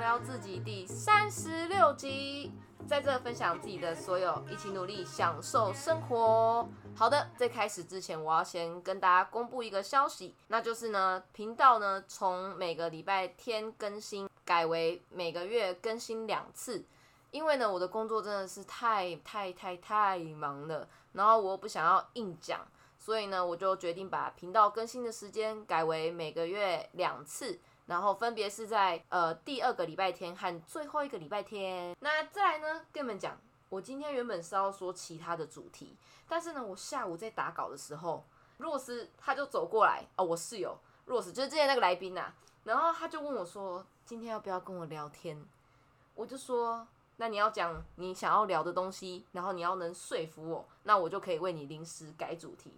聊自己第三十六集，在这分享自己的所有，一起努力享受生活。好的，在开始之前，我要先跟大家公布一个消息，那就是呢，频道呢从每个礼拜天更新改为每个月更新两次，因为呢我的工作真的是太太太太忙了，然后我不想要硬讲。所以呢，我就决定把频道更新的时间改为每个月两次，然后分别是在呃第二个礼拜天和最后一个礼拜天。那再来呢，跟你们讲，我今天原本是要说其他的主题，但是呢，我下午在打稿的时候，若斯他就走过来，哦，我室友若斯就是之前那个来宾呐，然后他就问我说，今天要不要跟我聊天？我就说，那你要讲你想要聊的东西，然后你要能说服我，那我就可以为你临时改主题。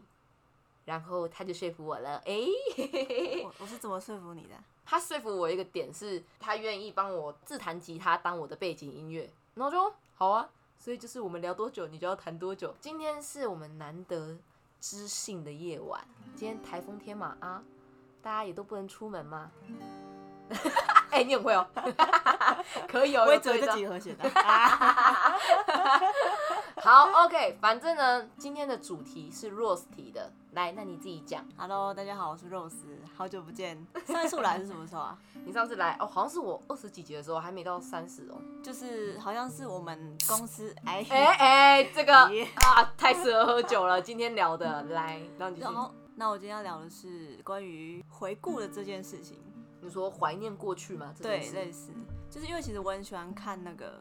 然后他就说服我了，哎，我我是怎么说服你的？他说服我一个点是，他愿意帮我自弹吉他当我的背景音乐，然后就好啊。所以就是我们聊多久，你就要弹多久。今天是我们难得知性的夜晚，今天台风天嘛啊，大家也都不能出门嘛。哎，你很会哦，可以哦，我只会这几和弦的。好，OK，反正呢，今天的主题是 Rose 提的，来，那你自己讲。Hello，大家好，我是 Rose，好久不见。上次来是什么时候啊？你上次来哦，好像是我二十几集的时候，还没到三十哦。就是好像是我们公司，哎 哎哎，这个 啊，太适合喝酒了。今天聊的，来，然后那我今天要聊的是关于回顾的这件事情。你说怀念过去吗？对，类似，就是因为其实我很喜欢看那个。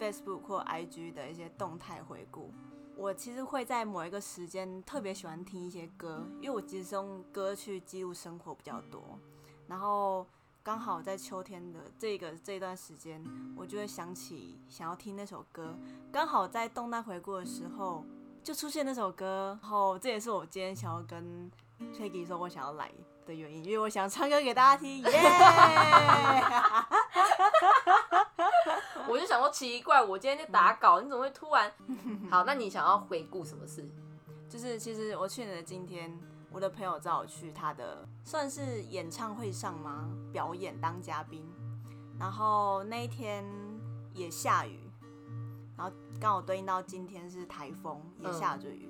Facebook 或 IG 的一些动态回顾，我其实会在某一个时间特别喜欢听一些歌，因为我其实用歌去记录生活比较多。然后刚好在秋天的这个这段时间，我就会想起想要听那首歌。刚好在动态回顾的时候，就出现那首歌。然后这也是我今天想要跟 Peggy 说我想要来的原因，因为我想唱歌给大家听。耶！我就想说奇怪，我今天在打稿，你怎么会突然？好，那你想要回顾什么事？就是其实我去年的今天，我的朋友找我去他的算是演唱会上吗？表演当嘉宾，然后那一天也下雨，然后刚好对应到今天是台风，也下着雨。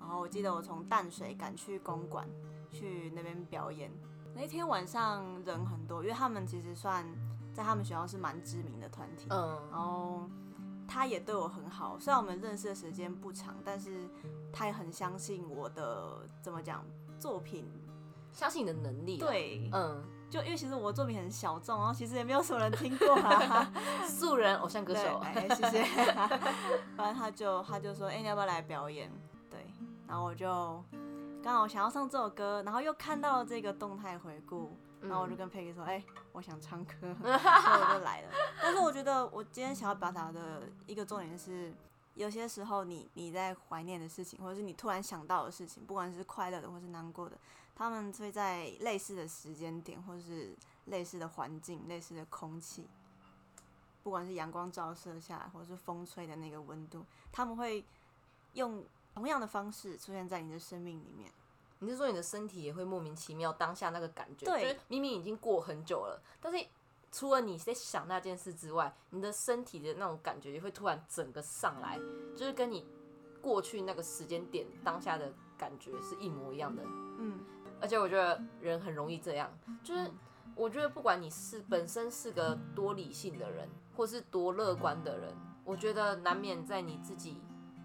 然后我记得我从淡水赶去公馆去那边表演，那天晚上人很多，因为他们其实算。在他们学校是蛮知名的团体，嗯，然后他也对我很好，虽然我们认识的时间不长，但是他也很相信我的怎么讲作品，相信你的能力，对，嗯，就因为其实我的作品很小众，然后其实也没有什么人听过啊，素人偶像歌手，哎，谢谢，反正他就他就说，哎，你要不要来表演？对，然后我就刚好想要唱这首歌，然后又看到了这个动态回顾。然后我就跟佩 y 说：“哎，我想唱歌，所以我就来了。但是我觉得我今天想要表达的一个重点是，有些时候你你在怀念的事情，或者是你突然想到的事情，不管是快乐的或是难过的，他们会在类似的时间点，或是类似的环境、类似的空气，不管是阳光照射下来，或者是风吹的那个温度，他们会用同样的方式出现在你的生命里面。”你是说你的身体也会莫名其妙当下那个感觉，就是明明已经过很久了，但是除了你在想那件事之外，你的身体的那种感觉也会突然整个上来，就是跟你过去那个时间点当下的感觉是一模一样的。嗯，而且我觉得人很容易这样，就是我觉得不管你是本身是个多理性的人，或是多乐观的人，我觉得难免在你自己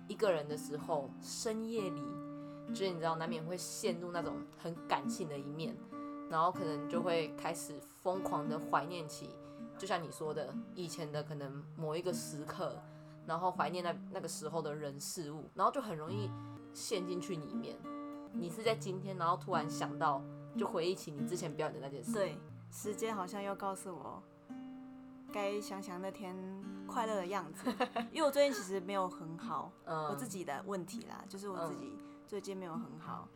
一个人的时候，深夜里。就是你知道，难免会陷入那种很感性的一面，然后可能就会开始疯狂的怀念起，就像你说的，以前的可能某一个时刻，然后怀念那那个时候的人事物，然后就很容易陷进去里面。你是在今天，然后突然想到，就回忆起你之前表演的那件事。对，时间好像又告诉我，该想想那天快乐的样子。因为我最近其实没有很好，我自己的问题啦，就是我自己。最近没有很好，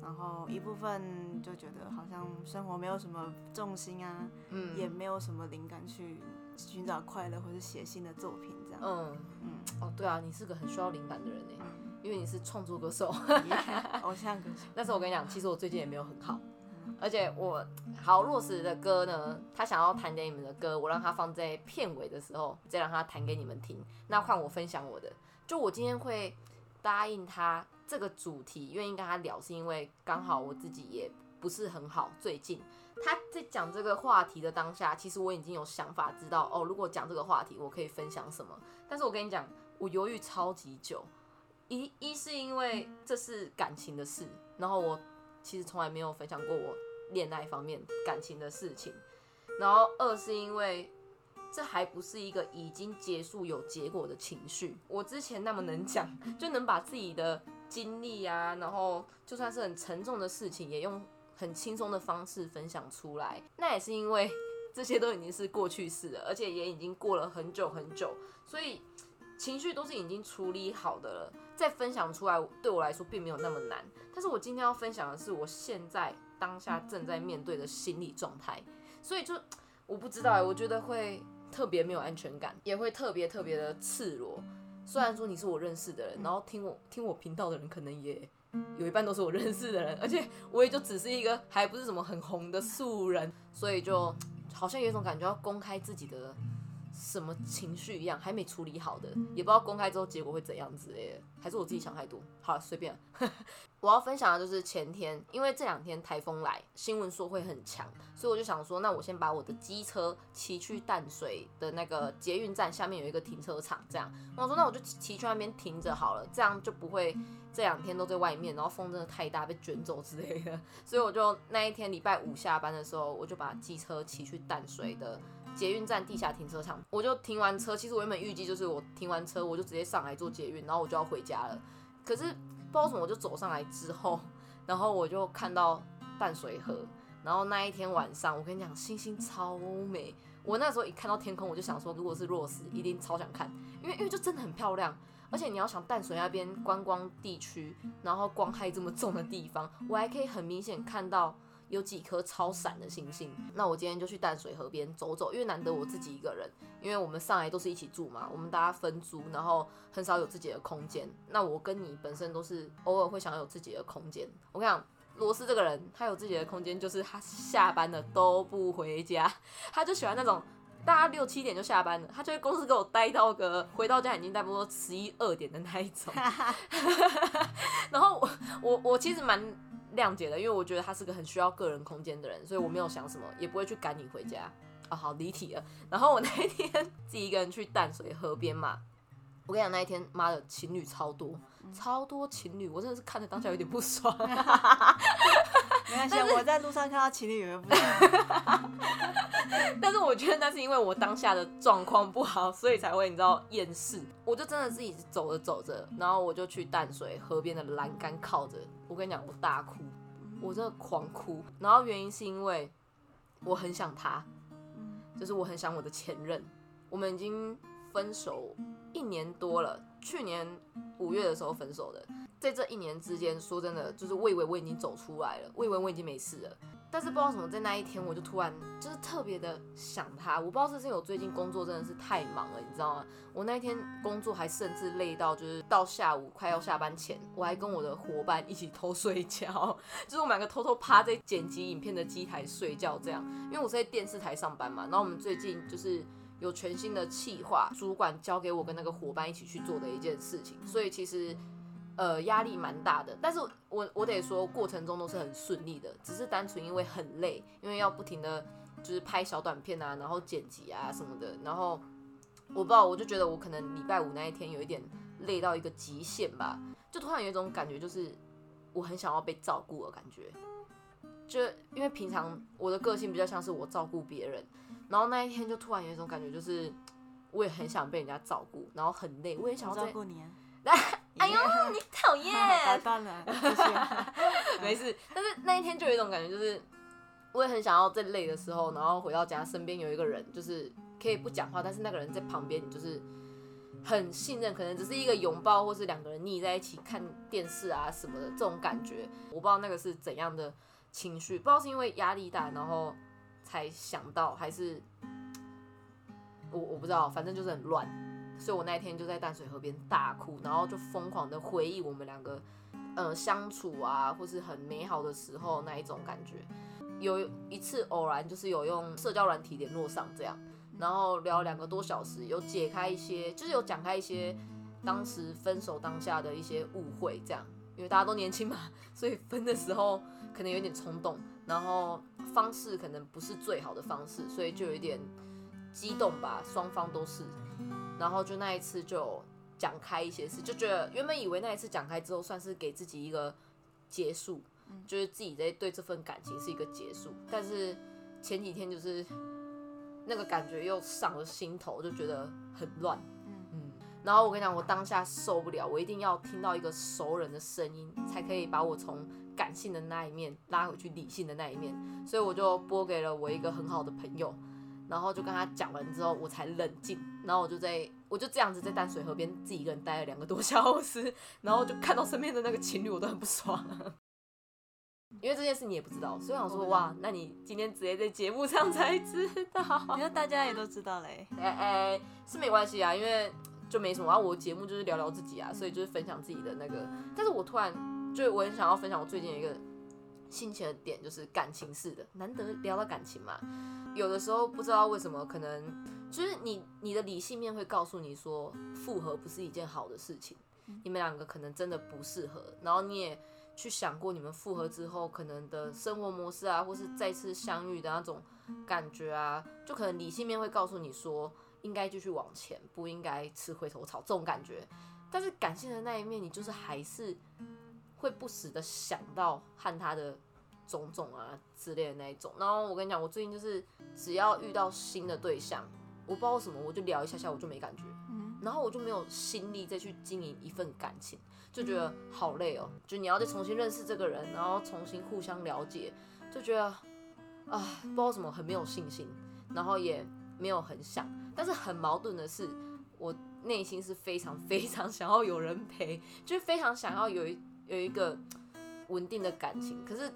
然后一部分就觉得好像生活没有什么重心啊，嗯，也没有什么灵感去寻找快乐或者写新的作品这样。嗯嗯，哦对啊，你是个很需要灵感的人哎，因为你是创作歌手，偶像歌手。但是我跟你讲，其实我最近也没有很好，而且我好落实的歌呢，他想要弹给你们的歌，我让他放在片尾的时候再让他弹给你们听。那换我分享我的，就我今天会答应他这个主题，愿意跟他聊，是因为刚好我自己也不是很好。最近他在讲这个话题的当下，其实我已经有想法，知道哦，如果讲这个话题，我可以分享什么。但是我跟你讲，我犹豫超级久。一一是因为这是感情的事，然后我其实从来没有分享过我恋爱方面感情的事情，然后二是因为这还不是一个已经结束有结果的情绪。我之前那么能讲，就能把自己的经历啊，然后就算是很沉重的事情，也用很轻松的方式分享出来。那也是因为这些都已经是过去式了，而且也已经过了很久很久，所以情绪都是已经处理好的了。再分享出来对我来说并没有那么难，但是我今天要分享的是我现在当下正在面对的心理状态，所以就我不知道，我觉得会特别没有安全感，也会特别特别的赤裸。虽然说你是我认识的人，然后听我听我频道的人可能也有一半都是我认识的人，而且我也就只是一个还不是什么很红的素人，所以就好像有一种感觉要公开自己的。什么情绪一样还没处理好的，也不知道公开之后结果会怎样之类的，还是我自己想太多。好了，随便。我要分享的就是前天，因为这两天台风来，新闻说会很强，所以我就想说，那我先把我的机车骑去淡水的那个捷运站下面有一个停车场，这样。我说那我就骑去那边停着好了，这样就不会这两天都在外面，然后风真的太大被卷走之类的。所以我就那一天礼拜五下班的时候，我就把机车骑去淡水的。捷运站地下停车场，我就停完车。其实我原本预计就是我停完车，我就直接上来坐捷运，然后我就要回家了。可是不知道为什么，我就走上来之后，然后我就看到淡水河。然后那一天晚上，我跟你讲，星星超美。我那时候一看到天空，我就想说，如果是若斯，一定超想看，因为因为就真的很漂亮。而且你要想淡水那边观光地区，然后光害这么重的地方，我还可以很明显看到。有几颗超闪的星星，那我今天就去淡水河边走走，因为难得我自己一个人，因为我们上来都是一起住嘛，我们大家分租，然后很少有自己的空间。那我跟你本身都是偶尔会想要有自己的空间。我跟你讲，罗斯这个人，他有自己的空间，就是他下班了都不回家，他就喜欢那种大家六七点就下班了，他就在公司给我待到个回到家已经差不多十一二点的那一种。然后我我我其实蛮。谅解的，因为我觉得他是个很需要个人空间的人，所以我没有想什么，也不会去赶你回家。啊，好离题了。然后我那一天自己一个人去淡水河边嘛，我跟你讲，那一天妈的情侣超多，超多情侣，我真的是看着当下有点不爽。没关系，我在路上看到情侣也不爽。但是我觉得那是因为我当下的状况不好，所以才会你知道厌世。我就真的自己走着走着，然后我就去淡水河边的栏杆靠着。我跟你讲，我大哭，我真的狂哭。然后原因是因为我很想他，就是我很想我的前任。我们已经分手一年多了，去年五月的时候分手的。在这一年之间，说真的，就是我以为我已经走出来了，我以为我已经没事了。但是不知道什么，在那一天我就突然就是特别的想他。我不知道是因为我最近工作真的是太忙了，你知道吗？我那一天工作还甚至累到，就是到下午快要下班前，我还跟我的伙伴一起偷睡觉，就是我们两个偷偷趴在剪辑影片的机台睡觉这样。因为我是在电视台上班嘛，然后我们最近就是有全新的企划，主管交给我跟那个伙伴一起去做的一件事情，所以其实。呃，压力蛮大的，但是我我得说，过程中都是很顺利的，只是单纯因为很累，因为要不停的就是拍小短片啊，然后剪辑啊什么的，然后我不知道，我就觉得我可能礼拜五那一天有一点累到一个极限吧，就突然有一种感觉，就是我很想要被照顾的感觉，就因为平常我的个性比较像是我照顾别人，然后那一天就突然有一种感觉，就是我也很想被人家照顾，然后很累，我也想要照顾你。哎呦，你讨厌！打断了，没事。但是那一天就有一种感觉，就是我也很想要在累的时候，然后回到家，身边有一个人，就是可以不讲话，但是那个人在旁边，你就是很信任，可能只是一个拥抱，或是两个人腻在一起看电视啊什么的这种感觉。我不知道那个是怎样的情绪，不知道是因为压力大，然后才想到，还是我我不知道，反正就是很乱。所以我那天就在淡水河边大哭，然后就疯狂的回忆我们两个，呃，相处啊，或是很美好的时候那一种感觉。有一次偶然就是有用社交软体联络上这样，然后聊两个多小时，有解开一些，就是有讲开一些当时分手当下的一些误会这样，因为大家都年轻嘛，所以分的时候可能有点冲动，然后方式可能不是最好的方式，所以就有点激动吧，双方都是，然后就那一次就讲开一些事，就觉得原本以为那一次讲开之后算是给自己一个结束。就是自己在对这份感情是一个结束，但是前几天就是那个感觉又上了心头，就觉得很乱。嗯嗯。然后我跟你讲，我当下受不了，我一定要听到一个熟人的声音，才可以把我从感性的那一面拉回去理性的那一面。所以我就拨给了我一个很好的朋友，然后就跟他讲完之后，我才冷静。然后我就在我就这样子在淡水河边自己一个人待了两个多 小时，然后就看到身边的那个情侣，我都很不爽。因为这件事你也不知道，所以我说哇，那你今天直接在节目上才知道，你说大家也都知道嘞。哎哎，是没关系啊，因为就没什么啊。我节目就是聊聊自己啊，所以就是分享自己的那个。但是我突然就我很想要分享我最近一个心情的点，就是感情式的，难得聊到感情嘛。有的时候不知道为什么，可能就是你你的理性面会告诉你说，复合不是一件好的事情，你们两个可能真的不适合，然后你也。去想过你们复合之后可能的生活模式啊，或是再次相遇的那种感觉啊，就可能理性面会告诉你说应该继续往前，不应该吃回头草这种感觉。但是感性的那一面，你就是还是会不时的想到和他的种种啊之类的那一种。然后我跟你讲，我最近就是只要遇到新的对象，我不知道为什么我就聊一下下我就没感觉，然后我就没有心力再去经营一份感情。就觉得好累哦，就你要再重新认识这个人，然后重新互相了解，就觉得啊，不知道什么很没有信心，然后也没有很想，但是很矛盾的是，我内心是非常非常想要有人陪，就是非常想要有一有一个稳定的感情，可是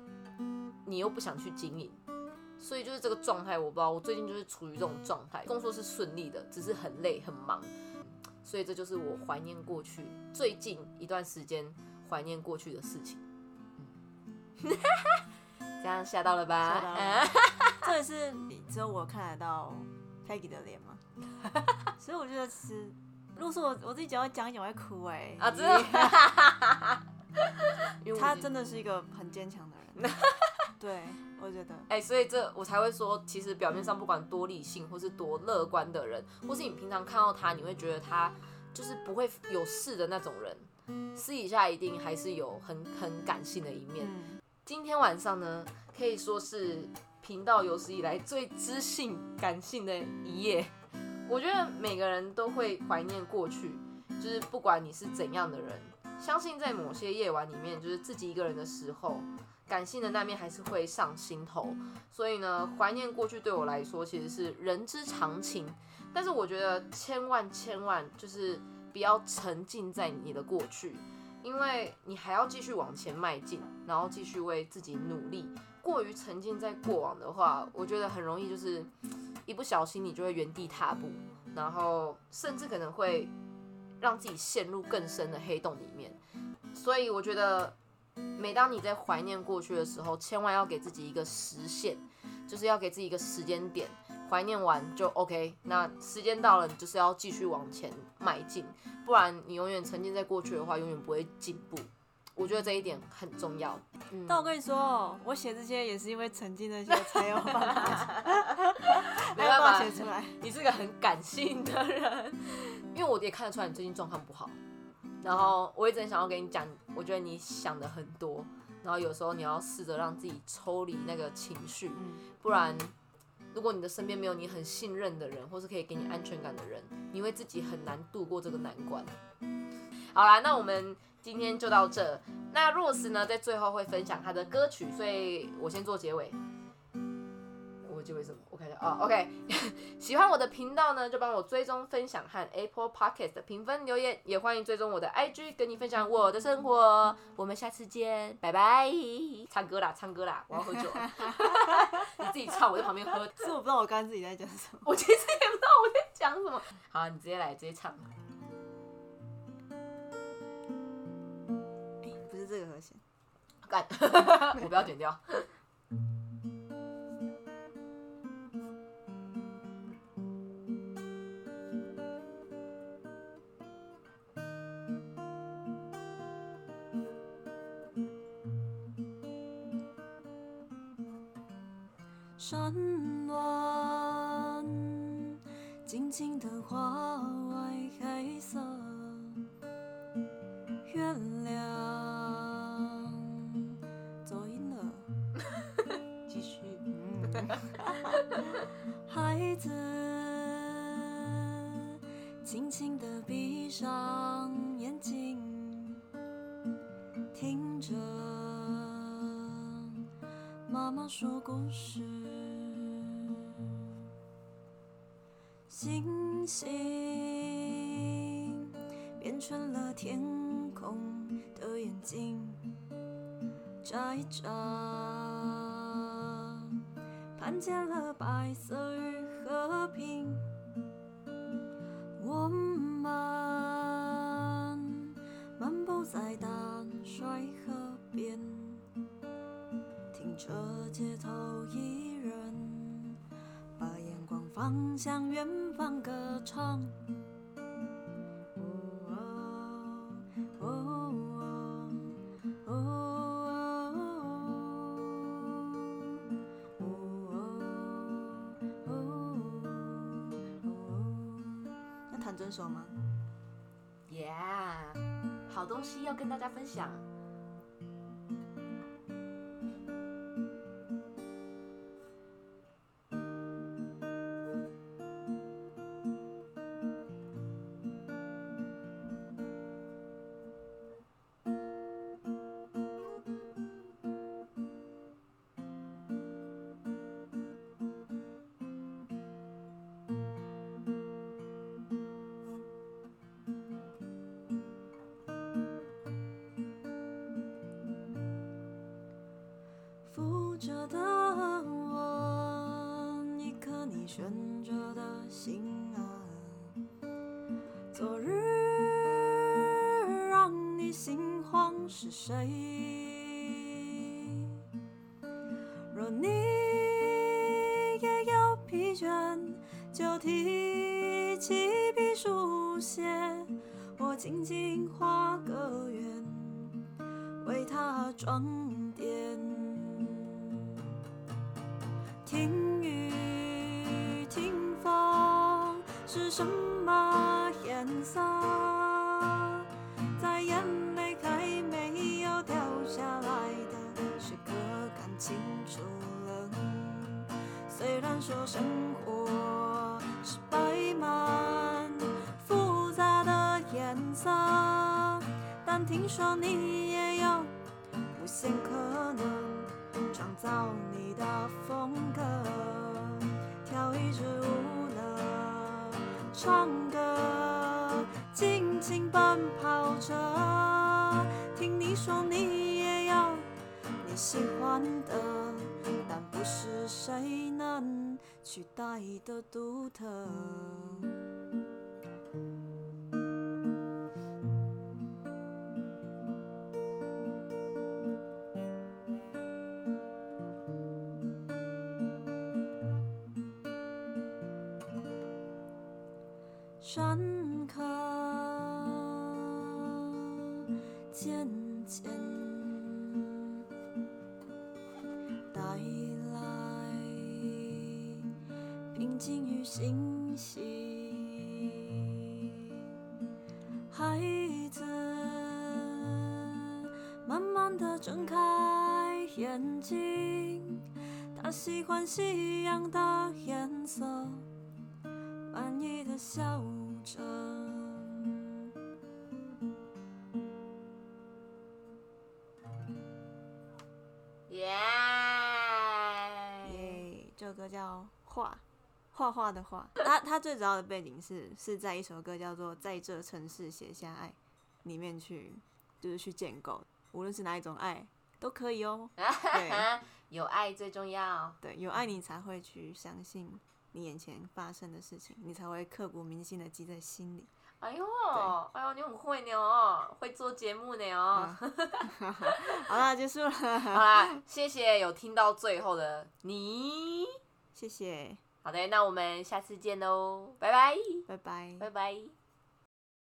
你又不想去经营，所以就是这个状态，我不知道，我最近就是处于这种状态，工作是顺利的，只是很累很忙。所以这就是我怀念过去最近一段时间怀念过去的事情。这样吓到了吧？这也是只有我看得到 Peggy 的脸吗？所以我觉得是，如果说我我自己讲讲一讲会哭哎。啊，真的。他真的是一个很坚强的人。对。我觉得，哎，所以这我才会说，其实表面上不管多理性或是多乐观的人，或是你平常看到他，你会觉得他就是不会有事的那种人，私底下一定还是有很很感性的一面。今天晚上呢，可以说是频道有史以来最知性感性的一夜。我觉得每个人都会怀念过去，就是不管你是怎样的人，相信在某些夜晚里面，就是自己一个人的时候。感性的那面还是会上心头，所以呢，怀念过去对我来说其实是人之常情。但是我觉得千万千万就是不要沉浸在你的过去，因为你还要继续往前迈进，然后继续为自己努力。过于沉浸在过往的话，我觉得很容易就是一不小心你就会原地踏步，然后甚至可能会让自己陷入更深的黑洞里面。所以我觉得。每当你在怀念过去的时候，千万要给自己一个时限，就是要给自己一个时间点，怀念完就 OK。那时间到了，你就是要继续往前迈进，不然你永远沉浸在过去的话，永远不会进步。我觉得这一点很重要。但我跟你说，我写这些也是因为沉浸那些才有办法，没办法写出来。你是个很感性的人，因为我也看得出来你最近状况不好。然后我一直想要跟你讲，我觉得你想的很多，然后有时候你要试着让自己抽离那个情绪，不然如果你的身边没有你很信任的人，或是可以给你安全感的人，你会自己很难度过这个难关。好啦，那我们今天就到这。那 Rose 呢，在最后会分享他的歌曲，所以我先做结尾。结尾什么？我看一下啊，OK，喜欢我的频道呢，就帮我追踪、分享和 Apple Podcast 的评分留言，也欢迎追踪我的 IG，跟你分享我的生活。我们下次见，拜拜。唱歌啦，唱歌啦，我要喝酒。你自己唱，我在旁边喝。是我不知道我刚刚自己在讲什么，我其实也不知道我在讲什么。好，你直接来，直接唱。不是这个和弦，干，我不要剪掉。山峦，静静的花外黑色，月亮，走音了，继续，孩子，轻轻的闭上妈妈说故事。星星变成了天空的眼睛，眨一眨，看见了白色与和平。我这街头艺人把眼光放向远方歌唱。哦哦哦要弹这首吗？Yeah，好东西要跟大家分享。悬着的心啊。昨日让你心慌是谁？若你也有疲倦，就提起笔书写，我静静画个圆，为它装点。听什么颜色？在眼泪还没有掉下来的时刻，看清楚了。虽然说生活是摆满复杂的颜色，但听说你也有无限可能。创造你的风格，跳一支舞，唱歌，尽情奔跑着，听你说你也要你喜欢的，但不是谁能取代的独特。渐渐带来平静与欣喜，孩子慢慢的睁开眼睛，他喜欢夕阳的颜色。满意的笑叫《画》，画画的画。它它最主要的背景是是在一首歌叫做《在这城市写下爱》里面去，就是去建构，无论是哪一种爱都可以哦。对 有爱最重要。对，有爱你才会去相信你眼前发生的事情，你才会刻骨铭心的记在心里。哎呦，哎呦，你很会呢哦，会做节目呢哦。好啦，结束了，好啦，谢谢有听到最后的你。谢谢，好的，那我们下次见喽，拜拜，拜拜。拜拜。